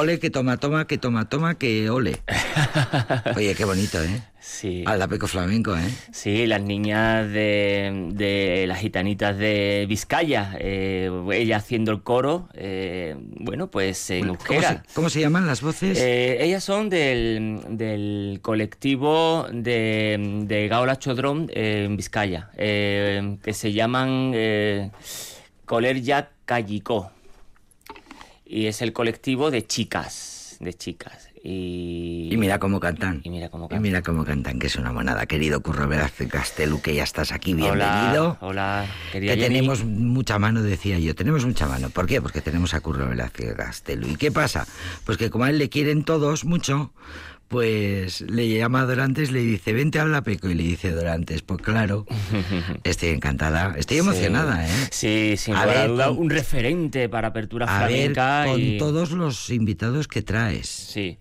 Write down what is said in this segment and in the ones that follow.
Ole, que toma, toma, que toma, toma, que ole. Oye, qué bonito, ¿eh? Sí. Aldapeco flamenco, ¿eh? Sí, las niñas de, de las gitanitas de Vizcaya, eh, ella haciendo el coro, eh, bueno, pues en ¿Cómo euskera. se, cómo se llaman las voces? Eh, ellas son del, del colectivo de, de Gaola Chodrón en Vizcaya, que se llaman eh, Colerya Callicó. Y es el colectivo de chicas, de chicas. Y, y mira cómo cantan. y mira cómo Y cantan. mira cómo cantan, que es una monada. Querido Curro Velázquez Castelu, que ya estás aquí, Hola, bienvenido. hola, querida Que Jenny. tenemos mucha mano, decía yo. Tenemos mucha mano. ¿Por qué? Porque tenemos a Curro Velázquez Castelu. ¿Y qué pasa? Pues que como a él le quieren todos mucho, pues le llama a Dorantes, le dice, vente a habla Peco. Y le dice Dorantes, pues claro, estoy encantada. Estoy emocionada, ¿eh? Sí, sin A ver, duda, con- un referente para apertura A ver, flamenca. con y... todos los invitados que traes. Sí.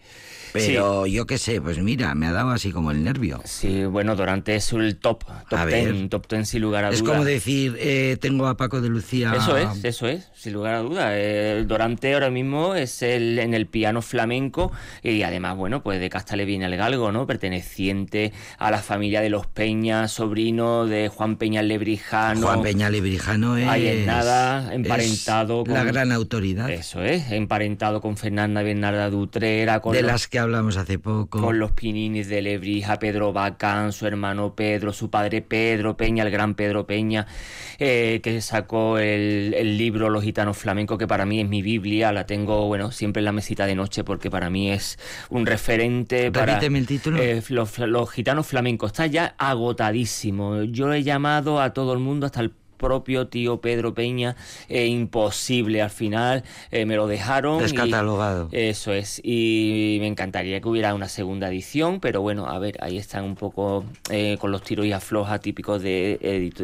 Pero yo qué sé, pues mira, me ha dado así como el nervio. Sí, bueno, Dorante es el top, top A ver. ten, top ten sin lugar a Es duda. como decir, eh, tengo a Paco de Lucía. Eso es, eso es, sin lugar a duda. El Dorante ahora mismo es el en el piano flamenco y además, bueno, pues de Casta le viene el galgo, ¿no? Perteneciente a la familia de los Peña, sobrino de Juan Peña Lebrijano. Juan Peña Lebrijano es. Ahí en nada, es emparentado La con- gran autoridad. Eso es, emparentado con Fernanda Bernarda Dutrera, con de los- las que hablamos hace poco. con los pininis de Lebrija, Pedro Bacán, su hermano Pedro, su padre Pedro Peña, el gran Pedro Peña, eh, que sacó el, el libro Los gitanos flamencos, que para mí es mi Biblia, la tengo, bueno, siempre en la mesita de noche, porque para mí es un referente para... El título. Eh, los, los gitanos flamencos, está ya agotadísimo. Yo he llamado a todo el mundo, hasta el propio tío Pedro Peña, eh, imposible al final, eh, me lo dejaron. y- Descatalogado. eso es, y me encantaría que hubiera una segunda edición, pero bueno, a ver, ahí están un poco eh, con los tiros y afloja típicos de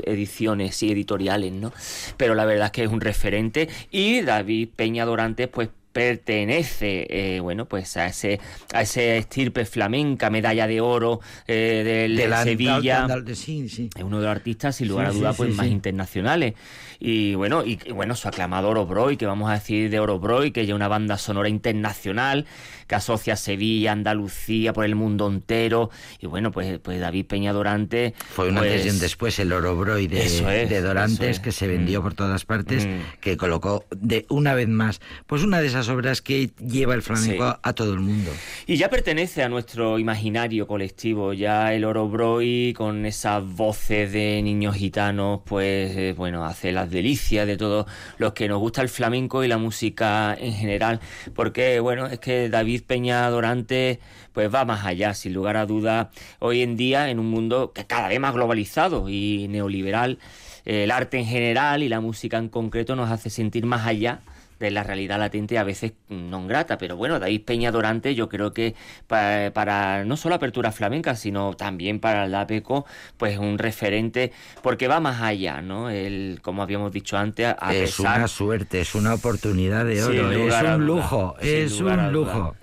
ediciones y editoriales, ¿no? Pero la verdad es que es un referente y David Peña Dorantes, pues pertenece eh, bueno pues a ese a ese estirpe flamenca medalla de oro eh, del de la Sevilla sí, sí. es uno de los artistas, sin lugar Sí, a sí, pues más internacionales. Y bueno, y, bueno, su aclamado Orobroy, que vamos a decir de Orobroy, que es una banda sonora internacional que asocia Sevilla, Andalucía, por el mundo entero. Y bueno, pues, pues David Peña Dorante. Fue un pues, antes y un después el Orobroy de, es, de Dorantes es. que se vendió Mm. por todas partes, Mm. que colocó de una vez más, pues una de esas obras que lleva el flamenco Sí. a todo el mundo. Y ya pertenece a nuestro imaginario colectivo, ya el Orobroy con esas voces de niños gitanos, pues eh, bueno, hace las delicias de todos los que nos gusta el flamenco y la música en general, porque bueno, es que David Peña Dorante pues va más allá, sin lugar a duda, hoy en día en un mundo que cada vez más globalizado y neoliberal, el arte en general y la música en concreto nos hace sentir más allá de la realidad latente a veces no grata, pero bueno, David Peña Dorante yo creo que para, para no solo apertura flamenca, sino también para el APECO, pues un referente, porque va más allá, ¿no? El, como habíamos dicho antes, a es pesar... una suerte, es una oportunidad de oro, es un lujo, es un lujo.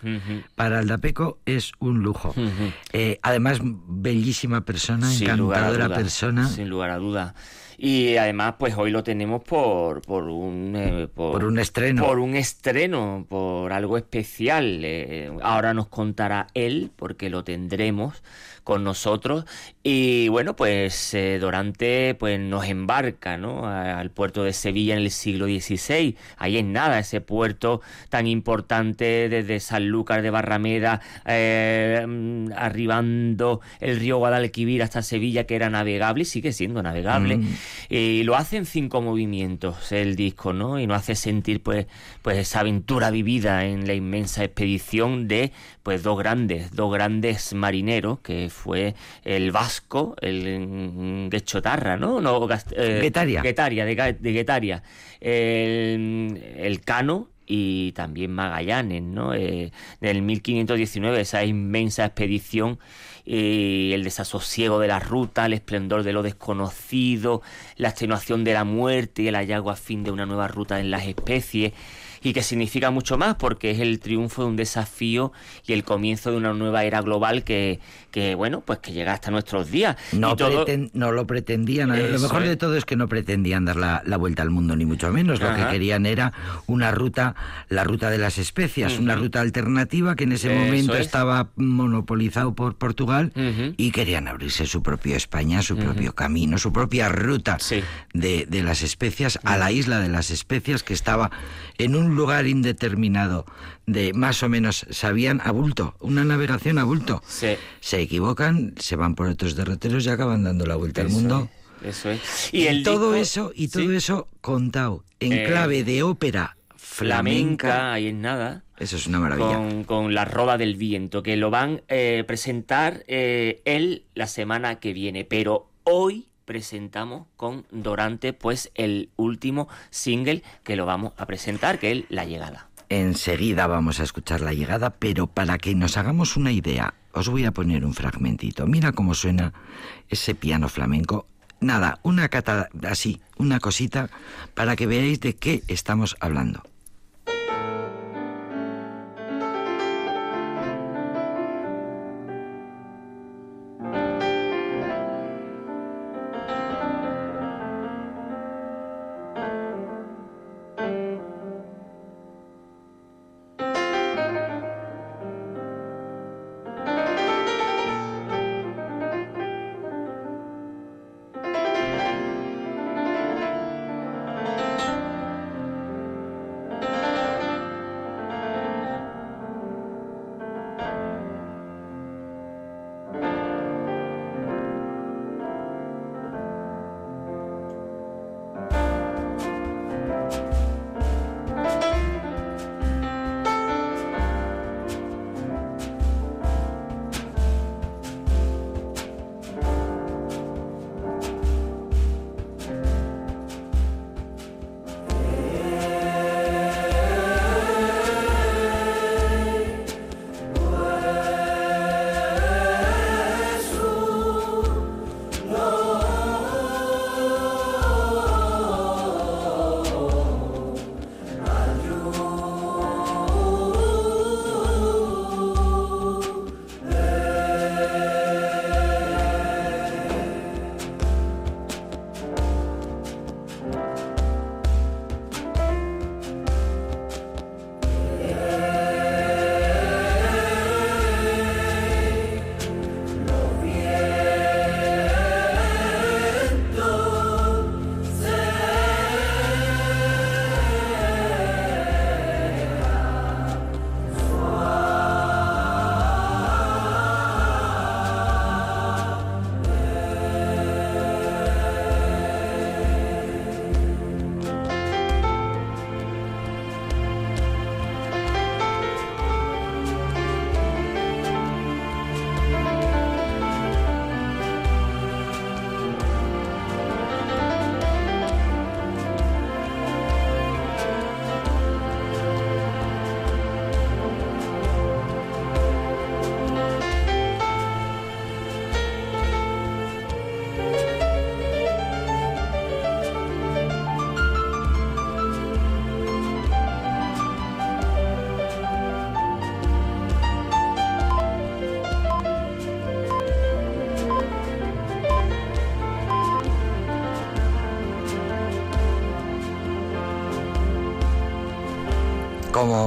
Para el Dapeco es un lujo. Eh, además, bellísima persona, Sin encantadora persona. Sin lugar a duda. Y además, pues hoy lo tenemos por, por un... eh, Por un estreno. Por un estreno, por algo especial. Eh, ahora nos contará él, porque lo tendremos con nosotros. Y bueno, pues eh, Dorante pues, nos embarca ¿no? A- al puerto de Sevilla en el siglo XVI. Ahí en nada, ese puerto tan importante desde Sanlúcar de Barrameda, eh, arribando el río Guadalquivir hasta Sevilla, que era navegable y sigue siendo navegable. Mm. Y lo hace en cinco movimientos el disco, ¿no? Y nos hace sentir pues, pues esa aventura vivida en la inmensa expedición de pues dos grandes, dos grandes marineros, que fue el vasco, el mm, Guechotarra, ¿no? no Gast- eh, Guetaria. Guetaria, de, de Guetaria. El, el Cano y también Magallanes, ¿no? Eh, del 1519, esa inmensa expedición y el desasosiego de la ruta, el esplendor de lo desconocido, la extenuación de la muerte y el hallazgo a fin de una nueva ruta en las especies. Y que significa mucho más porque es el triunfo de un desafío y el comienzo de una nueva era global que, que bueno, pues que llega hasta nuestros días. No, no lo pretendían, lo mejor de todo es que no pretendían dar la, vuelta al mundo, ni mucho menos. Lo que querían era una ruta, la ruta de las especias, una ruta alternativa que en ese momento estaba monopolizado por Portugal y querían abrirse su propio España, su propio camino, su propia ruta de, de, las especias a la isla de las especias que estaba en un lugar indeterminado de más o menos sabían a bulto, una navegación a bulto. Se equivocan, se van por otros derroteros y acaban dando la vuelta al mundo. Eso es. Y, todo eso, y todo eso contado en eh, clave de ópera flamenca. ahí en nada. Eso es una maravilla. Con, la roda del viento, que lo van a eh, presentar eh, él la semana que viene. Pero hoy presentamos con Dorante, pues el último single que lo vamos a presentar, que es La Llegada. Enseguida vamos a escuchar la llegada, pero para que nos hagamos una idea, os voy a poner un fragmentito. Mira cómo suena ese piano flamenco. Nada, una cata así, una cosita, para que veáis de qué estamos hablando.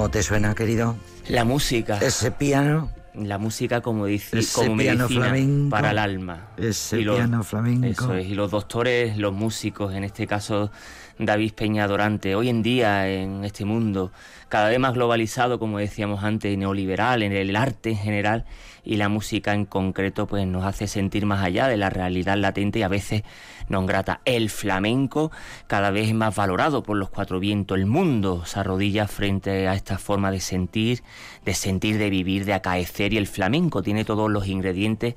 ¿Cómo te suena, querido? La música. Ese piano. La música, como dice, como medicina para el alma. Ese piano flamenco. Eso es. Y los doctores, los músicos, en este caso David Peña Dorante, hoy en día en este mundo cada vez más globalizado, como decíamos antes, neoliberal, en el arte en general y la música en concreto, pues nos hace sentir más allá de la realidad latente y a veces nos grata. El flamenco cada vez es más valorado por los cuatro vientos. El mundo se arrodilla frente a esta forma de sentir, de sentir, de vivir, de acaecer y el flamenco tiene todos los ingredientes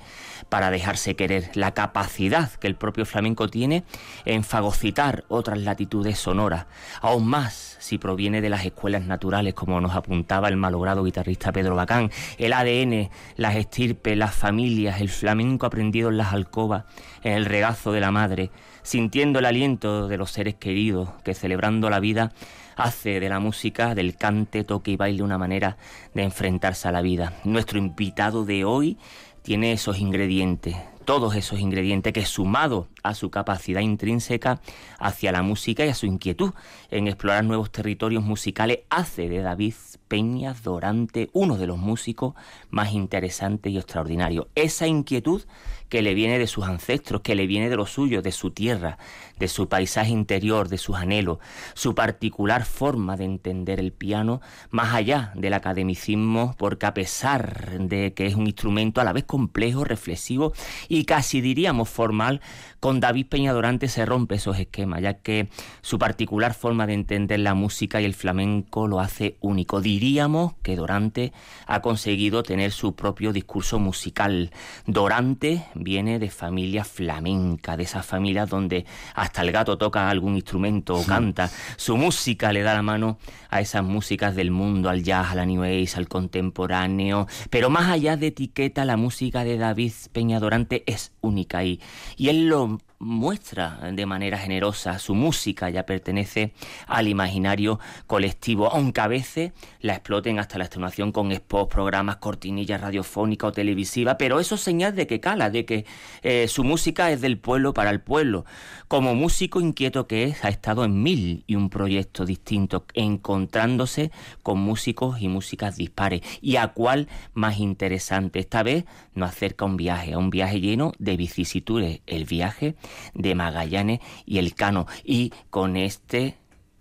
para dejarse querer. La capacidad que el propio flamenco tiene en fagocitar otras latitudes sonoras, aún más si proviene de las escuelas naturales, como nos apuntaba el malogrado guitarrista Pedro Bacán, el ADN, las estirpes, las familias, el flamenco aprendido en las alcobas, en el regazo de la madre, sintiendo el aliento de los seres queridos que celebrando la vida hace de la música, del cante, toque y baile una manera de enfrentarse a la vida. Nuestro invitado de hoy tiene esos ingredientes, todos esos ingredientes que sumado a su capacidad intrínseca hacia la música y a su inquietud en explorar nuevos territorios musicales hace de David Peñas Dorante uno de los músicos más interesantes y extraordinarios. Esa inquietud que le viene de sus ancestros, que le viene de lo suyo, de su tierra, de su paisaje interior, de sus anhelos, su particular forma de entender el piano, más allá del academicismo, porque a pesar de que es un instrumento a la vez complejo, reflexivo y casi diríamos formal, con David Peñadorante se rompe esos esquemas, ya que su particular forma de entender la música y el flamenco lo hace único. Diríamos que Dorante ha conseguido tener su propio discurso musical. Dorante viene de familia flamenca, de esas familias donde hasta el gato toca algún instrumento o canta. Su música le da la mano a esas músicas del mundo, al jazz, a la new age, al contemporáneo. Pero más allá de etiqueta, la música de David Peñadorante es única y, y él lo film muestra de manera generosa. Su música ya pertenece al imaginario colectivo, aunque a veces la exploten hasta la extenuación con spots, programas, cortinillas radiofónicas o televisivas, pero eso es señal de que cala, de que eh, su música es del pueblo para el pueblo. Como músico inquieto que es, ha estado en mil y un proyectos distintos, encontrándose con músicos y músicas dispares. ¿Y a cuál más interesante? Esta vez nos acerca un viaje, a un viaje lleno de vicisitudes. El viaje de Magallanes y el Cano. Y con este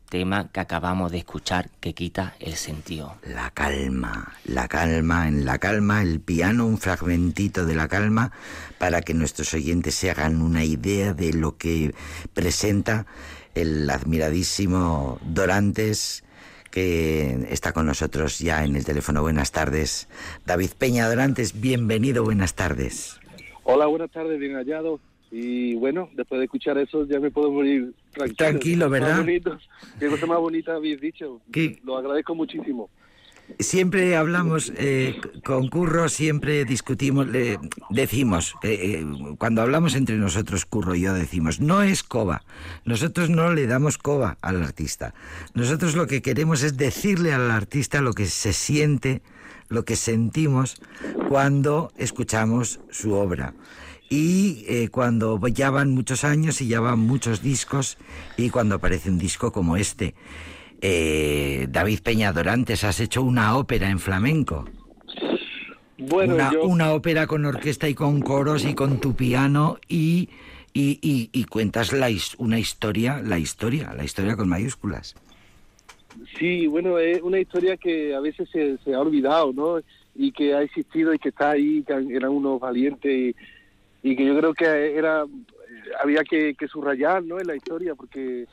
tema que acabamos de escuchar que quita el sentido. La calma, la calma, en la calma, el piano, un fragmentito de la calma para que nuestros oyentes se hagan una idea de lo que presenta el admiradísimo Dorantes que está con nosotros ya en el teléfono. Buenas tardes. David Peña Dorantes, bienvenido, buenas tardes. Hola, buenas tardes, bien hallado. Y bueno, después de escuchar eso ya me puedo morir tranquilo. Tranquilo, ¿verdad? Qué cosa más bonita habéis dicho. Lo agradezco muchísimo. Siempre hablamos eh, con Curro, siempre discutimos, le decimos, eh, cuando hablamos entre nosotros, Curro y yo decimos, no es coba, nosotros no le damos coba al artista, nosotros lo que queremos es decirle al artista lo que se siente, lo que sentimos cuando escuchamos su obra y eh, cuando ya van muchos años y ya van muchos discos y cuando aparece un disco como este. Eh, David Peña Dorantes, has hecho una ópera en flamenco. Bueno, una, una ópera con orquesta y con coros y con tu piano y, y, y, cuentas la, una historia, la historia, la historia con mayúsculas. Sí, bueno, es una historia que a veces se, se ha olvidado, ¿no? Y que ha existido y que está ahí, que eran unos valientes y, y que yo creo que era había que, subrayar ¿no? en la historia porque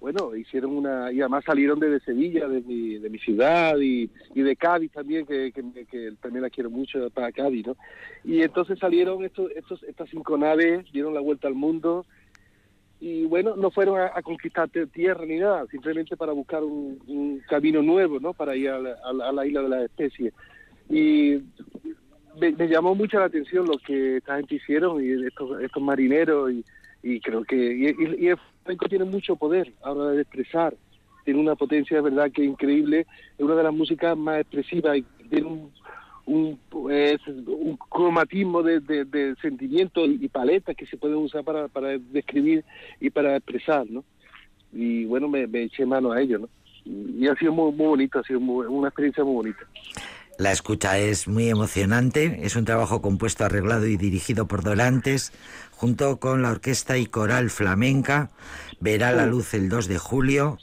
bueno hicieron una y además salieron desde Sevilla de mi, de mi ciudad y, y de Cádiz también que, que, también la quiero mucho para Cádiz ¿no? y entonces salieron estos, estos estas cinco naves dieron la vuelta al mundo y bueno no fueron a, conquistar tierra ni nada simplemente para buscar un, camino nuevo no para ir a la, a la isla de las especies y me, llamó mucho la atención lo que esta gente hicieron y estos, estos marineros y, y creo que y, el flamenco tiene mucho poder ahora de expresar tiene una potencia de verdad que increíble es una de las músicas más expresivas y tiene un un, un cromatismo de, de, sentimientos y paletas que se pueden usar para, para describir y para expresar, ¿no? Y bueno, me, eché mano a ello, ¿no? Y, ha sido muy, muy bonito, ha sido una experiencia muy bonita. La escucha es muy emocionante, es un trabajo compuesto, arreglado y dirigido por Dorantes, junto con la Orquesta y Coral Flamenca. Verá la luz el 2 de julio,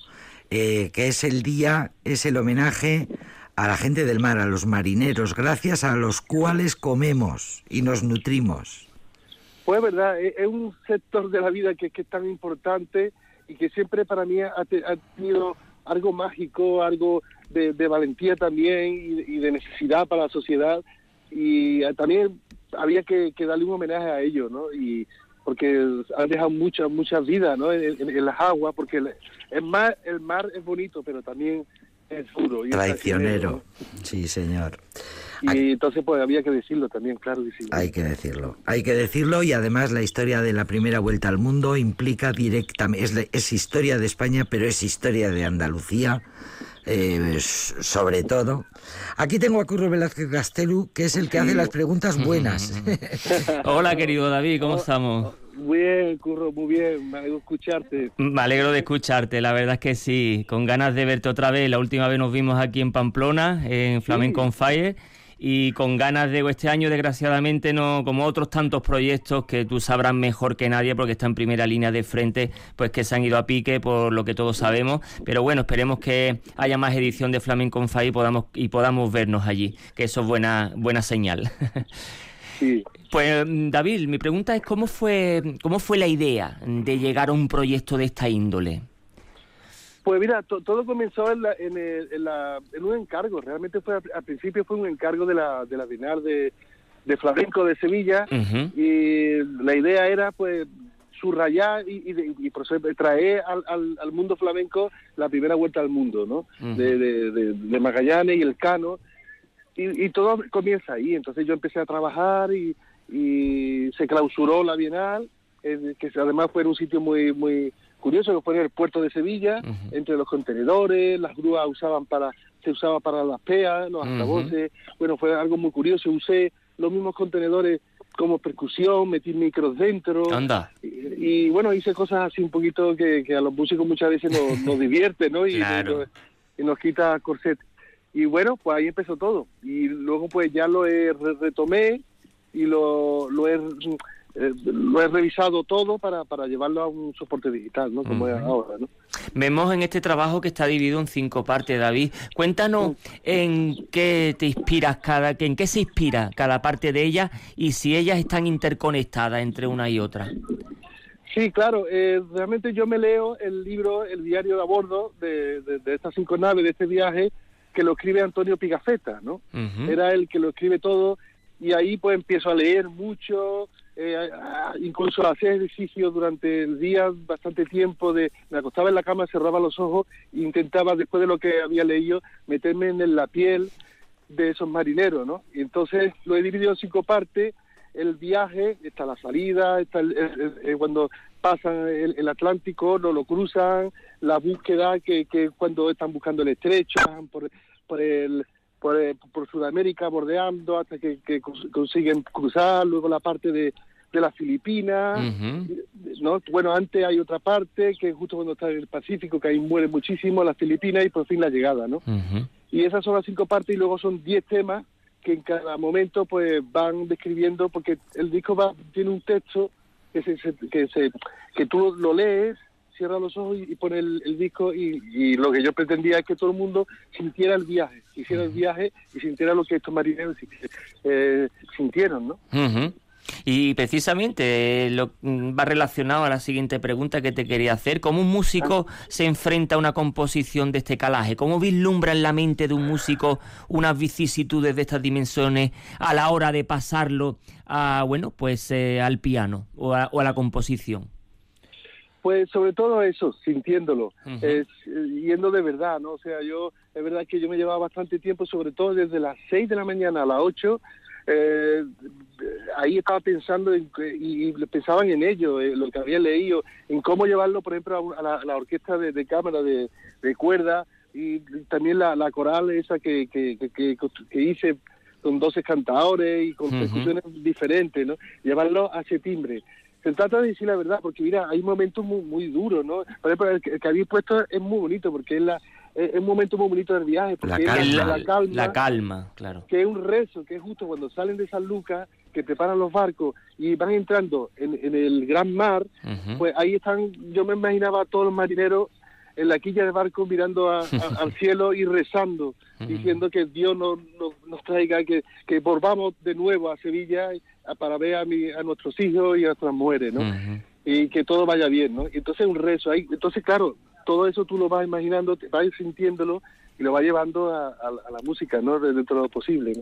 eh, que es el día, es el homenaje a la gente del mar, a los marineros, gracias a los cuales comemos y nos nutrimos. Pues verdad, es un sector de la vida que, es tan importante y que siempre para mí ha, ha tenido algo mágico, algo de, valentía también y, de necesidad para la sociedad y eh, también había que, darle un homenaje a ellos, ¿no? Y, porque han dejado muchas muchas vidas ¿no? en, las aguas, porque el, mar, el mar es bonito, pero también es duro. Y Traicionero, sí señor. Y entonces pues había que decirlo también, claro que. Hay que decirlo, hay que decirlo y además la historia de la primera vuelta al mundo implica directamente, es, es historia de España, pero es historia de Andalucía eh, sobre todo. Aquí tengo a Curro Velázquez Gastelu, que es el que hace las preguntas buenas. Hola, querido David, ¿cómo estamos? Muy bien, Curro, muy bien, me alegro de escucharte. Me alegro de escucharte, la verdad es que sí, con ganas de verte otra vez. La última vez nos vimos aquí en Pamplona, en Flamenco on Fire y con ganas de este año desgraciadamente no como otros tantos proyectos que tú sabrás mejor que nadie porque está en primera línea de frente pues que se han ido a pique por lo que todos sabemos. Pero bueno esperemos que haya más edición de Flamenco Fire y podamos y podamos vernos allí que eso es buena buena señal. Pues David, mi pregunta es cómo fue cómo fue la idea de llegar a un proyecto de esta índole. Pues mira, todo comenzó en, en, un encargo, realmente fue al principio fue un encargo de la, de la Bienal de, Flamenco de Sevilla. Y la idea era pues subrayar y, y, traer al, al, mundo flamenco la primera vuelta al mundo, ¿no? de, de, Magallanes y el Cano. Y, todo comienza ahí, entonces yo empecé a trabajar y, se clausuró la Bienal, eh, que además fue un sitio muy muy curioso que fue en el puerto de Sevilla, entre los contenedores, las grúas usaban para, se usaba para las peas, los altavoces, bueno, fue algo muy curioso, usé los mismos contenedores como percusión, metí micros dentro. Anda. Y, bueno, hice cosas así un poquito que, a los músicos muchas veces nos, nos divierte, ¿no? Y, y, nos quita corset. Y bueno, pues ahí empezó todo. Y luego pues ya lo he retomé y lo, lo he eh, lo he revisado todo para, para llevarlo a un soporte digital, ¿no? Como es ahora, ¿no? Vemos en este trabajo que está dividido en cinco partes, David. Cuéntanos en qué te inspiras cada, en qué se inspira cada parte de ellas y si ellas están interconectadas entre una y otra. Sí, claro. Eh, realmente yo me leo el libro, el diario de a bordo de, de, estas cinco naves, de este viaje, que lo escribe Antonio Pigafetta, ¿no? Era el que lo escribe todo y ahí pues empiezo a leer mucho, eh, incluso hacía ejercicio durante el día bastante tiempo, de me acostaba en la cama, cerraba los ojos e intentaba, después de lo que había leído, meterme en la piel de esos marineros, ¿no? Y entonces lo he dividido en cinco partes, el viaje, está la salida, está cuando pasan el, Atlántico, no lo cruzan, la búsqueda que, que cuando están buscando el estrecho, por, por el por, por Sudamérica bordeando hasta que, consiguen cruzar, luego la parte de, de las Filipinas, ¿no? Bueno, antes hay otra parte que justo cuando está en el Pacífico, que ahí muere muchísimo, las Filipinas y por fin la llegada, ¿no? Y esas son las cinco partes y luego son diez temas que en cada momento pues van describiendo, porque el disco va tiene un texto que se, que se que tú lo lees cierra los ojos y, pone el, disco y, lo que yo pretendía es que todo el mundo sintiera el viaje, hiciera el viaje y sintiera lo que estos marineros eh, sintieron, ¿no? Y precisamente lo, mm, va relacionado a la siguiente pregunta que te quería hacer. ¿Cómo un músico se enfrenta a una composición de este calaje? ¿Cómo vislumbra en la mente de un músico unas vicisitudes de estas dimensiones a la hora de pasarlo a, bueno, pues eh, al piano o a la composición? Pues sobre todo eso, sintiéndolo, es, yendo de verdad, ¿no? O sea, yo, es verdad que yo me llevaba bastante tiempo, sobre todo desde las 6 de la mañana a las 8, eh, ahí estaba pensando y, y, pensaban en ello, eh, lo que había leído, en cómo llevarlo, por ejemplo, a, la, orquesta de, cámara de, cuerda y también la, coral esa que, que, que, hice con 12 cantadores y con percusiones diferentes, ¿no? Llevarlo a ese timbre se trata de decir la verdad, porque mira, hay momentos muy, muy duros, ¿no? Por ejemplo, el que, habéis puesto es muy bonito, porque es, la, es, un momento muy bonito del viaje. Porque la, calma, la, calma, la calma, claro. Que es un rezo, que es justo cuando salen de San Lucas, que preparan los barcos y van entrando en, en el gran mar, pues ahí están, yo me imaginaba a todos los marineros en la quilla de barco mirando al cielo y rezando, diciendo que Dios nos, nos, traiga, que, que volvamos de nuevo a Sevilla para ver a, mi, a nuestros hijos y a nuestras mujeres, ¿no? Y que todo vaya bien, ¿no? Entonces un rezo ahí. Entonces, claro, todo eso tú lo vas imaginando, te vas sintiéndolo y lo va llevando a, la música, ¿no? Dentro de lo posible,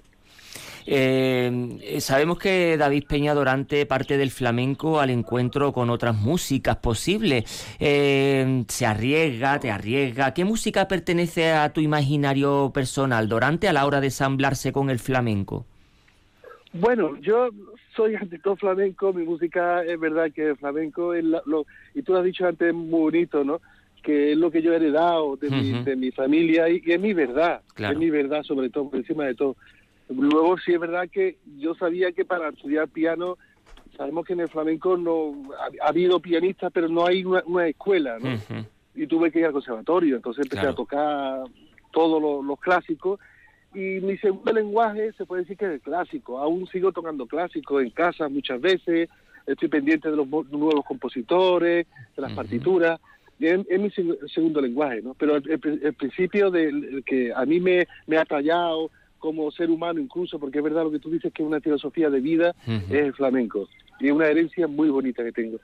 eh, sabemos que David Peña Dorante parte del flamenco al encuentro con otras músicas posibles. Eh, se arriesga, te arriesga. ¿Qué música pertenece a tu imaginario personal, Dorante, a la hora de ensamblarse con el flamenco? Bueno, yo soy ante todo flamenco, mi música es verdad que es flamenco, es lo, y tú lo has dicho antes muy bonito, ¿no? Que es lo que yo he heredado de, mi, de mi familia y, es mi verdad, es mi verdad sobre todo, por encima de todo. Luego sí es verdad que yo sabía que para estudiar piano, sabemos que en el flamenco no ha, habido pianistas, pero no hay una, escuela, ¿no? Y tuve que ir al conservatorio, entonces empecé a tocar todos los clásicos y mi segundo lenguaje se puede decir que es el clásico. Aún sigo tocando clásico en casa muchas veces, estoy pendiente de los nuevos compositores, de las partituras. Es, mi segundo lenguaje, ¿no? Pero el, principio de que a mí me, me ha tallado como ser humano incluso, porque es verdad lo que tú dices que es una filosofía de vida, es el flamenco. Y es una herencia muy bonita que tengo.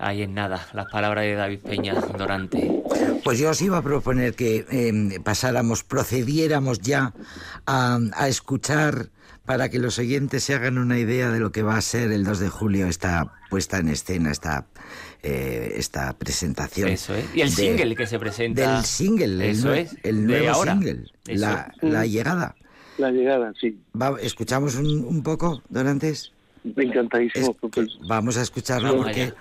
Ahí en nada, las palabras de David Peña Dorante. Pues yo os iba a proponer que em, pasáramos, procediéramos ya a, escuchar para que los oyentes se hagan una idea de lo que va a ser el 2 de julio esta puesta en escena, esta, eh, esta presentación. Eso es. Y el single que se presenta. Del single, Eso el, es. el nuevo single, la, la, llegada. La llegada, sí. ¿Escuchamos un, un poco, Dorantes? Encantadísimo. vamos a escucharlo porque,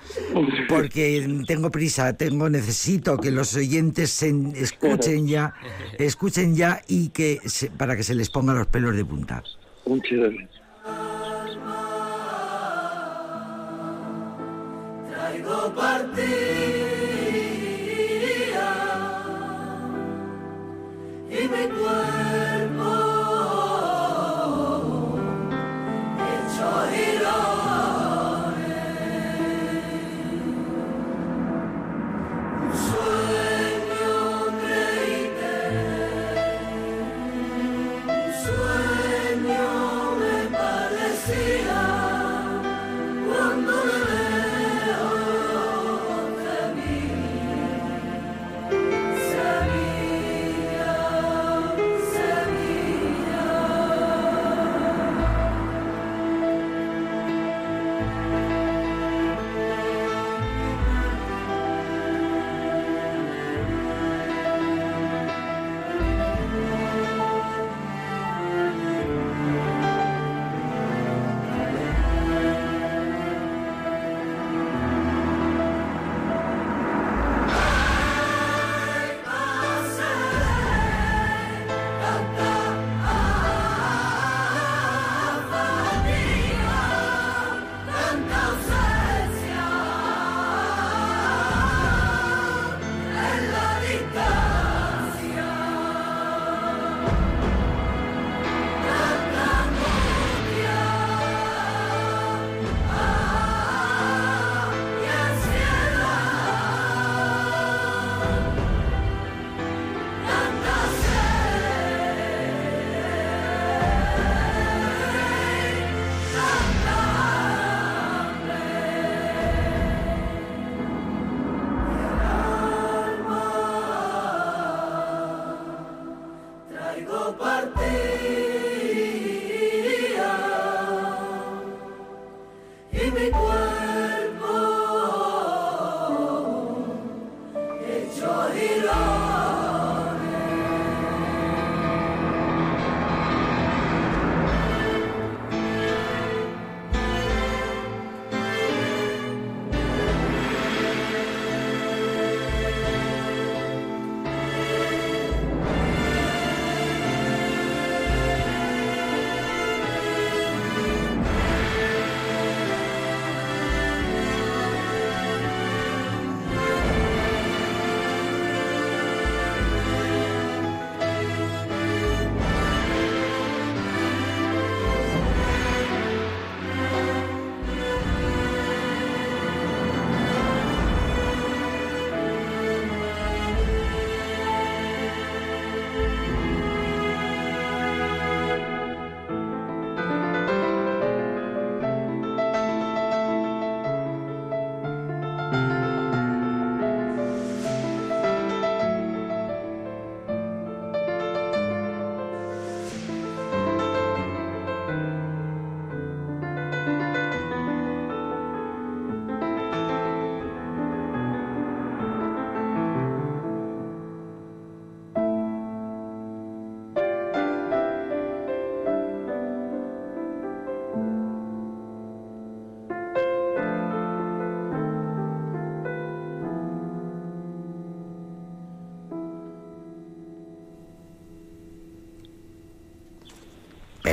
porque tengo prisa, tengo necesito que los oyentes se escuchen ya, escuchen ya y que para que se les pongan los pelos de punta. Muchas gracias.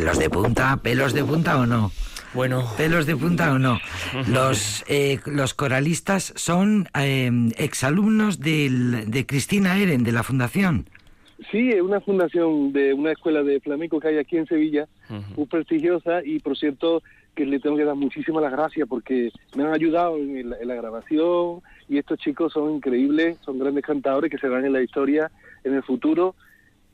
Pelos de punta, pelos de punta o no. Bueno. ¿Pelos de punta o no? Los, eh, los coralistas son eh, exalumnos del, de Cristina Eren, de la Fundación. Sí, es una fundación de una escuela de flamenco que hay aquí en Sevilla, muy prestigiosa y por cierto que le tengo que dar muchísimas las gracias porque me han ayudado en la, grabación y estos chicos son increíbles, son grandes cantadores que se van en la historia en el futuro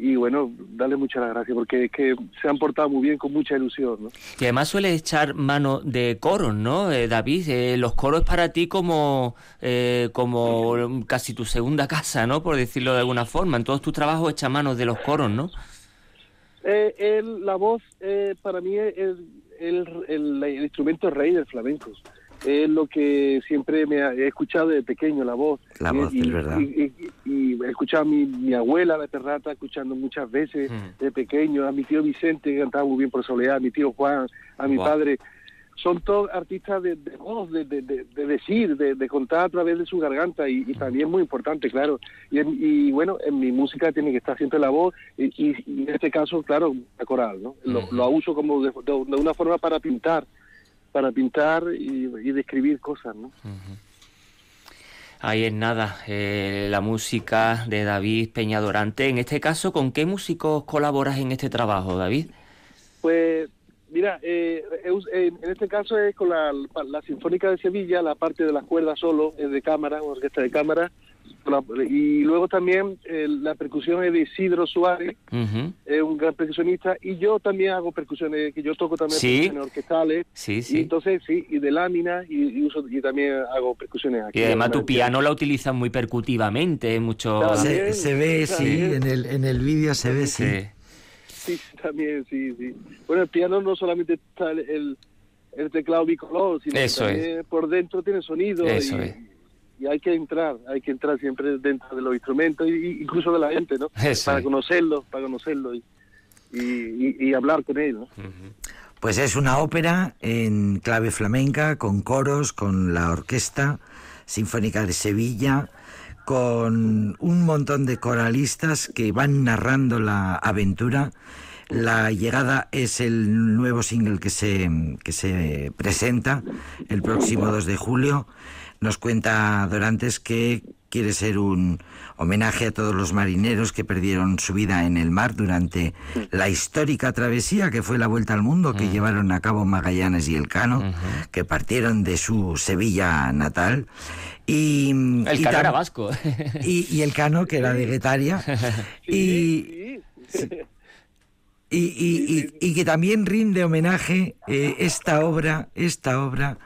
y bueno, darle muchas gracias porque es que se han portado muy bien con mucha ilusión. ¿no? Y además suele echar mano de coros, ¿no, eh, David? Eh, los coros para ti como, eh, como casi tu segunda casa, ¿no? Por decirlo de alguna forma. En todos tus trabajos echa mano de los coros, ¿no? la voz para mí es el, el, el instrumento rey del flamenco es lo que siempre me he escuchado desde pequeño, la voz. La voz, es verdad. Y, he escuchado a mi, mi abuela, la perrata, escuchando muchas veces mm. de pequeño, a mi tío Vicente, que cantaba muy bien por Soledad, a mi tío Juan, a mi padre. Son todos artistas de, voz, de, de, de, decir, de, contar a través de su garganta y, y también es muy importante, claro. Y, y, bueno, en mi música tiene que estar siempre la voz y, en este caso, claro, la coral, ¿no? Lo, lo uso como de, una forma para pintar para pintar y, describir cosas, ¿no? Ahí es nada, eh, la música de David Peñadorante. En este caso, ¿con qué músicos colaboras en este trabajo, David? Pues, mira, eh, en este caso es con la, la, Sinfónica de Sevilla, la parte de las cuerdas solo, es de cámara, orquesta de cámara, y luego también eh, la percusión es de Isidro Suárez, es un gran percusionista, y yo también hago percusiones, que yo toco también percusiones orquestales, sí, sí. Y entonces sí, y de lámina, y, uso, y también hago percusiones aquí. Y además tu piano la utilizas muy percutivamente, mucho... se, ve, sí, en el, en el vídeo se ve, sí. sí. también, sí, sí. Bueno, el piano no solamente está el, el, teclado bicolor, sino que también por dentro tiene sonido. Eso y, y hay que entrar, hay que entrar siempre dentro de los instrumentos, y, incluso de la gente, ¿no? para conocerlo, para conocerlo y, y, hablar con él, ¿no? Pues es una ópera en clave flamenca, con coros, con la Orquesta Sinfónica de Sevilla, con un montón de coralistas que van narrando la aventura. La llegada es el nuevo single que se, que se presenta el próximo 2 de julio. Nos cuenta Dorantes que quiere ser un homenaje a todos los marineros que perdieron su vida en el mar durante la histórica travesía que fue la vuelta al mundo que llevaron a cabo Magallanes y Elcano, que partieron de su Sevilla natal. Y, el Cano era vasco. Y, el Cano, que era de Guetaria. y, y, que también rinde homenaje eh, esta obra, esta obra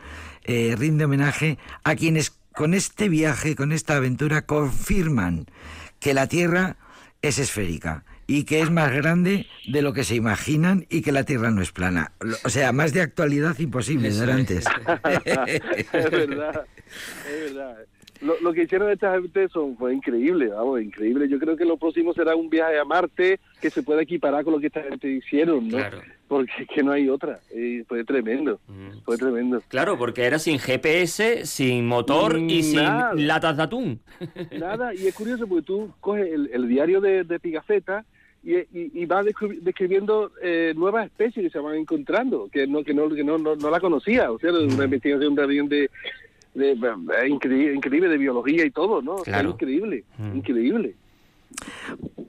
eh, rinde homenaje a quienes con este viaje, con esta aventura, confirman que la Tierra es esférica y que es más grande de lo que se imaginan y que la Tierra no es plana. O sea, más de actualidad imposible de antes. es verdad, es verdad. Lo, que hicieron esta gente son, fue increíble, vamos, increíble. Yo creo que lo próximo será un viaje a Marte que se pueda equiparar con lo que esta gente hicieron, ¿no? Porque es que no hay otra. Y fue tremendo, mm. fue tremendo. Claro, porque era sin GPS, sin motor y sin latas de atún. Nada, y es curioso porque tú coges el, diario de, Pigafetta y, y, vas describiendo eh, nuevas especies que se van encontrando, que no que no que no, no, la conocía, o sea, una investigación también de, de, increíble, increíble de biología y todo, ¿no? increíble, mm. increíble.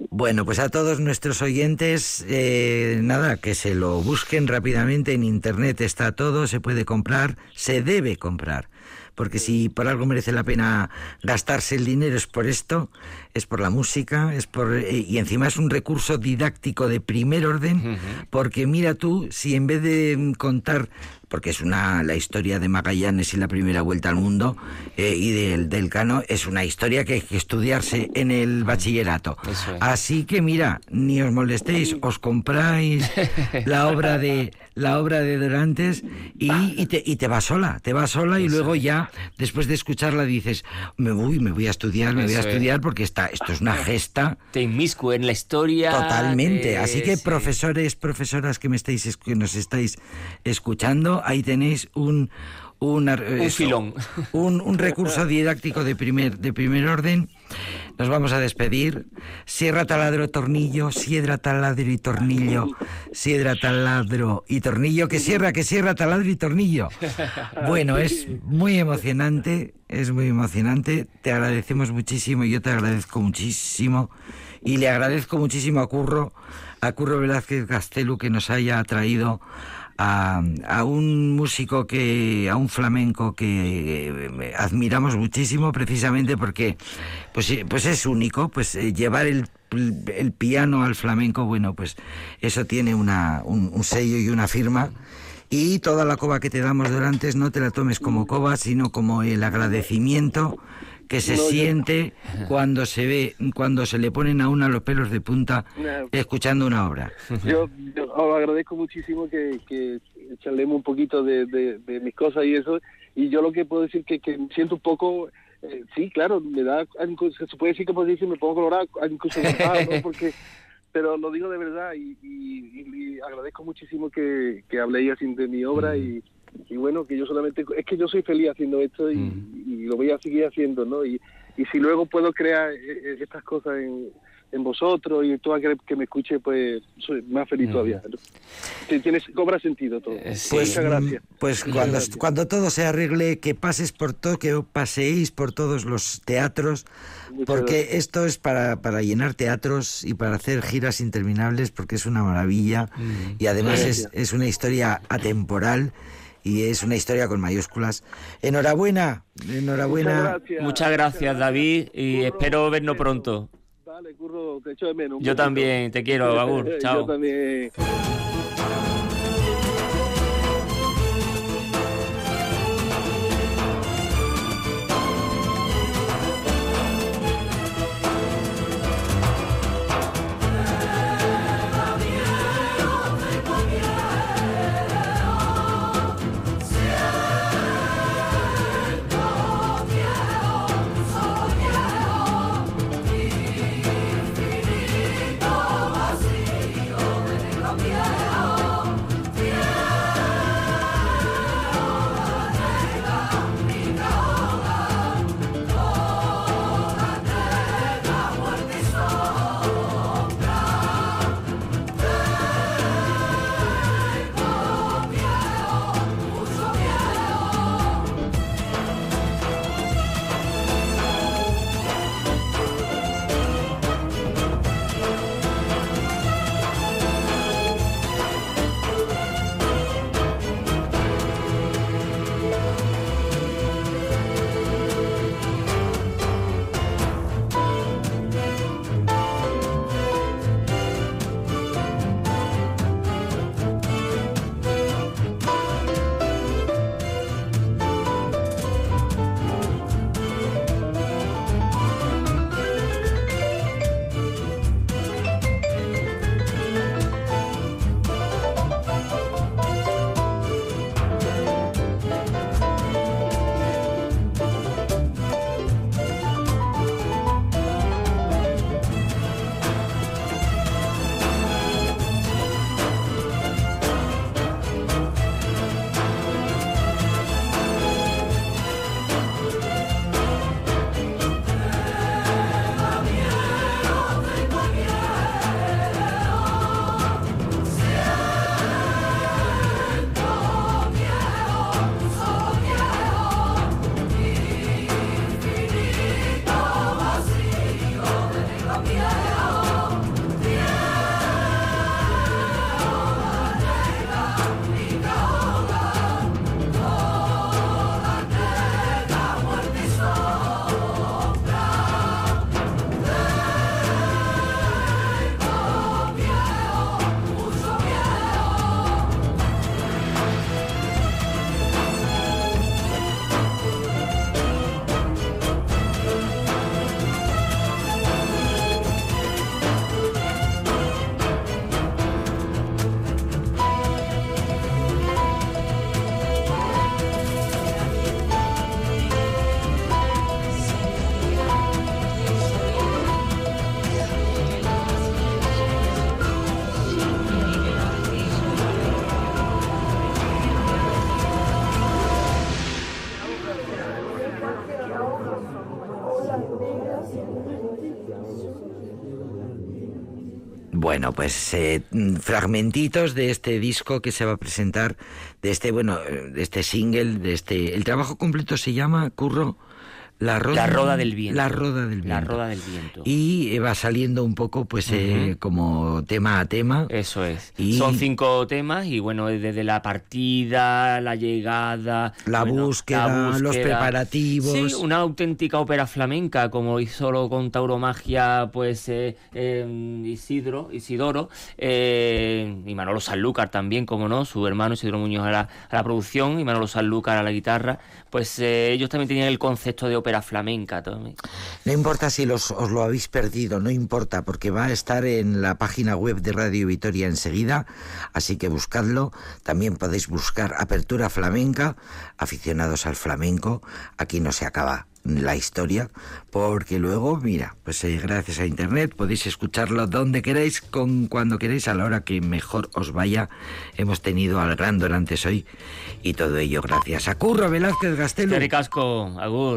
Bueno, pues a todos nuestros oyentes, eh, nada, que se lo busquen rápidamente en internet, está todo, se puede comprar, se debe comprar porque si por algo merece la pena gastarse el dinero es por esto, es por la música, es por eh, y encima es un recurso didáctico de primer orden, porque mira tú, si en vez de contar porque es una la historia de Magallanes y la primera vuelta al mundo eh, y del, del Cano es una historia que hay que estudiarse en el bachillerato. Así que mira, ni os molestéis, os compráis la obra de la obra de Dorantes y, y, te, y te va sola, te va sola y luego ya después de escucharla dices, me voy, me voy a estudiar, me voy a estudiar porque está esto es una gesta. Te inmisco en la historia. Totalmente. Así que profesores, profesoras que me estáis que nos estáis escuchando ahí tenéis un un, filón. Un, recurso didáctico de primer, de primer orden. nos vamos a despedir. Sierra, taladro, tornillo, siedra, taladro y tornillo, siedra, taladro y tornillo, que sierra, que sierra, taladro y tornillo. Bueno, es muy emocionante, es muy emocionante. Te agradecemos muchísimo, yo te agradezco muchísimo y le agradezco muchísimo a Curro, a Curro Velázquez Castelu que nos haya traído a, un músico que, a un flamenco que eh, admiramos muchísimo precisamente porque pues, eh, pues es único, pues eh, llevar el, el piano al flamenco, bueno, pues eso tiene una, un, sello y una firma. Y toda la coba que te damos delante no te la tomes como coba, sino como el agradecimiento que se siente cuando se ve, cuando se le ponen a una los pelos de punta escuchando una obra. Yo, os agradezco muchísimo que, que charlemos un poquito de, mis cosas y eso, y yo lo que puedo decir que, que siento un poco, eh, sí, claro, me da, se puede decir que puedo decir, me pongo colorado, incluso ¿no? porque pero lo digo de verdad y, y, agradezco muchísimo que, que habléis así de mi obra y, y bueno, que yo solamente, es que yo soy feliz haciendo esto y, y lo voy a seguir haciendo, ¿no? Y, y si luego puedo crear eh, eh, estas cosas en, en vosotros y todo aquel que me escuche, pues soy más feliz todavía. Tienes, cobra sentido todo. Eh, pues, Muchas gracias. Pues cuando, cuando todo se arregle, que pases por todo, que paseéis por todos los teatros, porque esto es para, para llenar teatros y para hacer giras interminables, porque es una maravilla y además es, es una historia atemporal y es una historia con mayúsculas. Enhorabuena, enhorabuena. Muchas gracias, David, y espero vernos pronto. Vale, Curro, te echo de menos. Yo también, te quiero, Agur. Chao. Yo también. Pues eh, fragmentitos de este disco que se va a presentar, de este, bueno, de este single, de este... El trabajo completo se llama, Curro... La roda, del viento. La roda del viento. La roda del viento. Y eh, va saliendo un poco, pues, eh, como tema a tema. Eso es. Son cinco temas y, bueno, desde la partida, la llegada... La, búsqueda, los preparativos... Sí, una auténtica ópera flamenca, como hizo con Tauromagia, pues, eh, Isidro, Isidoro, y Manolo Sanlúcar también, como no, su hermano Isidro Muñoz a la, a la producción y Manolo Sanlúcar a la guitarra. Pues ellos también tenían el concepto de ópera flamenca. No importa si los, os lo habéis perdido, no importa, porque va a estar en la página web de Radio Vitoria enseguida, así que buscadlo. También podéis buscar Apertura Flamenca, aficionados al flamenco. Aquí no se acaba la historia, porque luego, mira, pues eh, gracias a Internet podéis escucharlo donde queráis, con cuando queráis, a la hora que mejor os vaya. Hemos tenido al gran Dorantes hoy y todo ello gracias a Curro Velázquez Gastelo. Agur.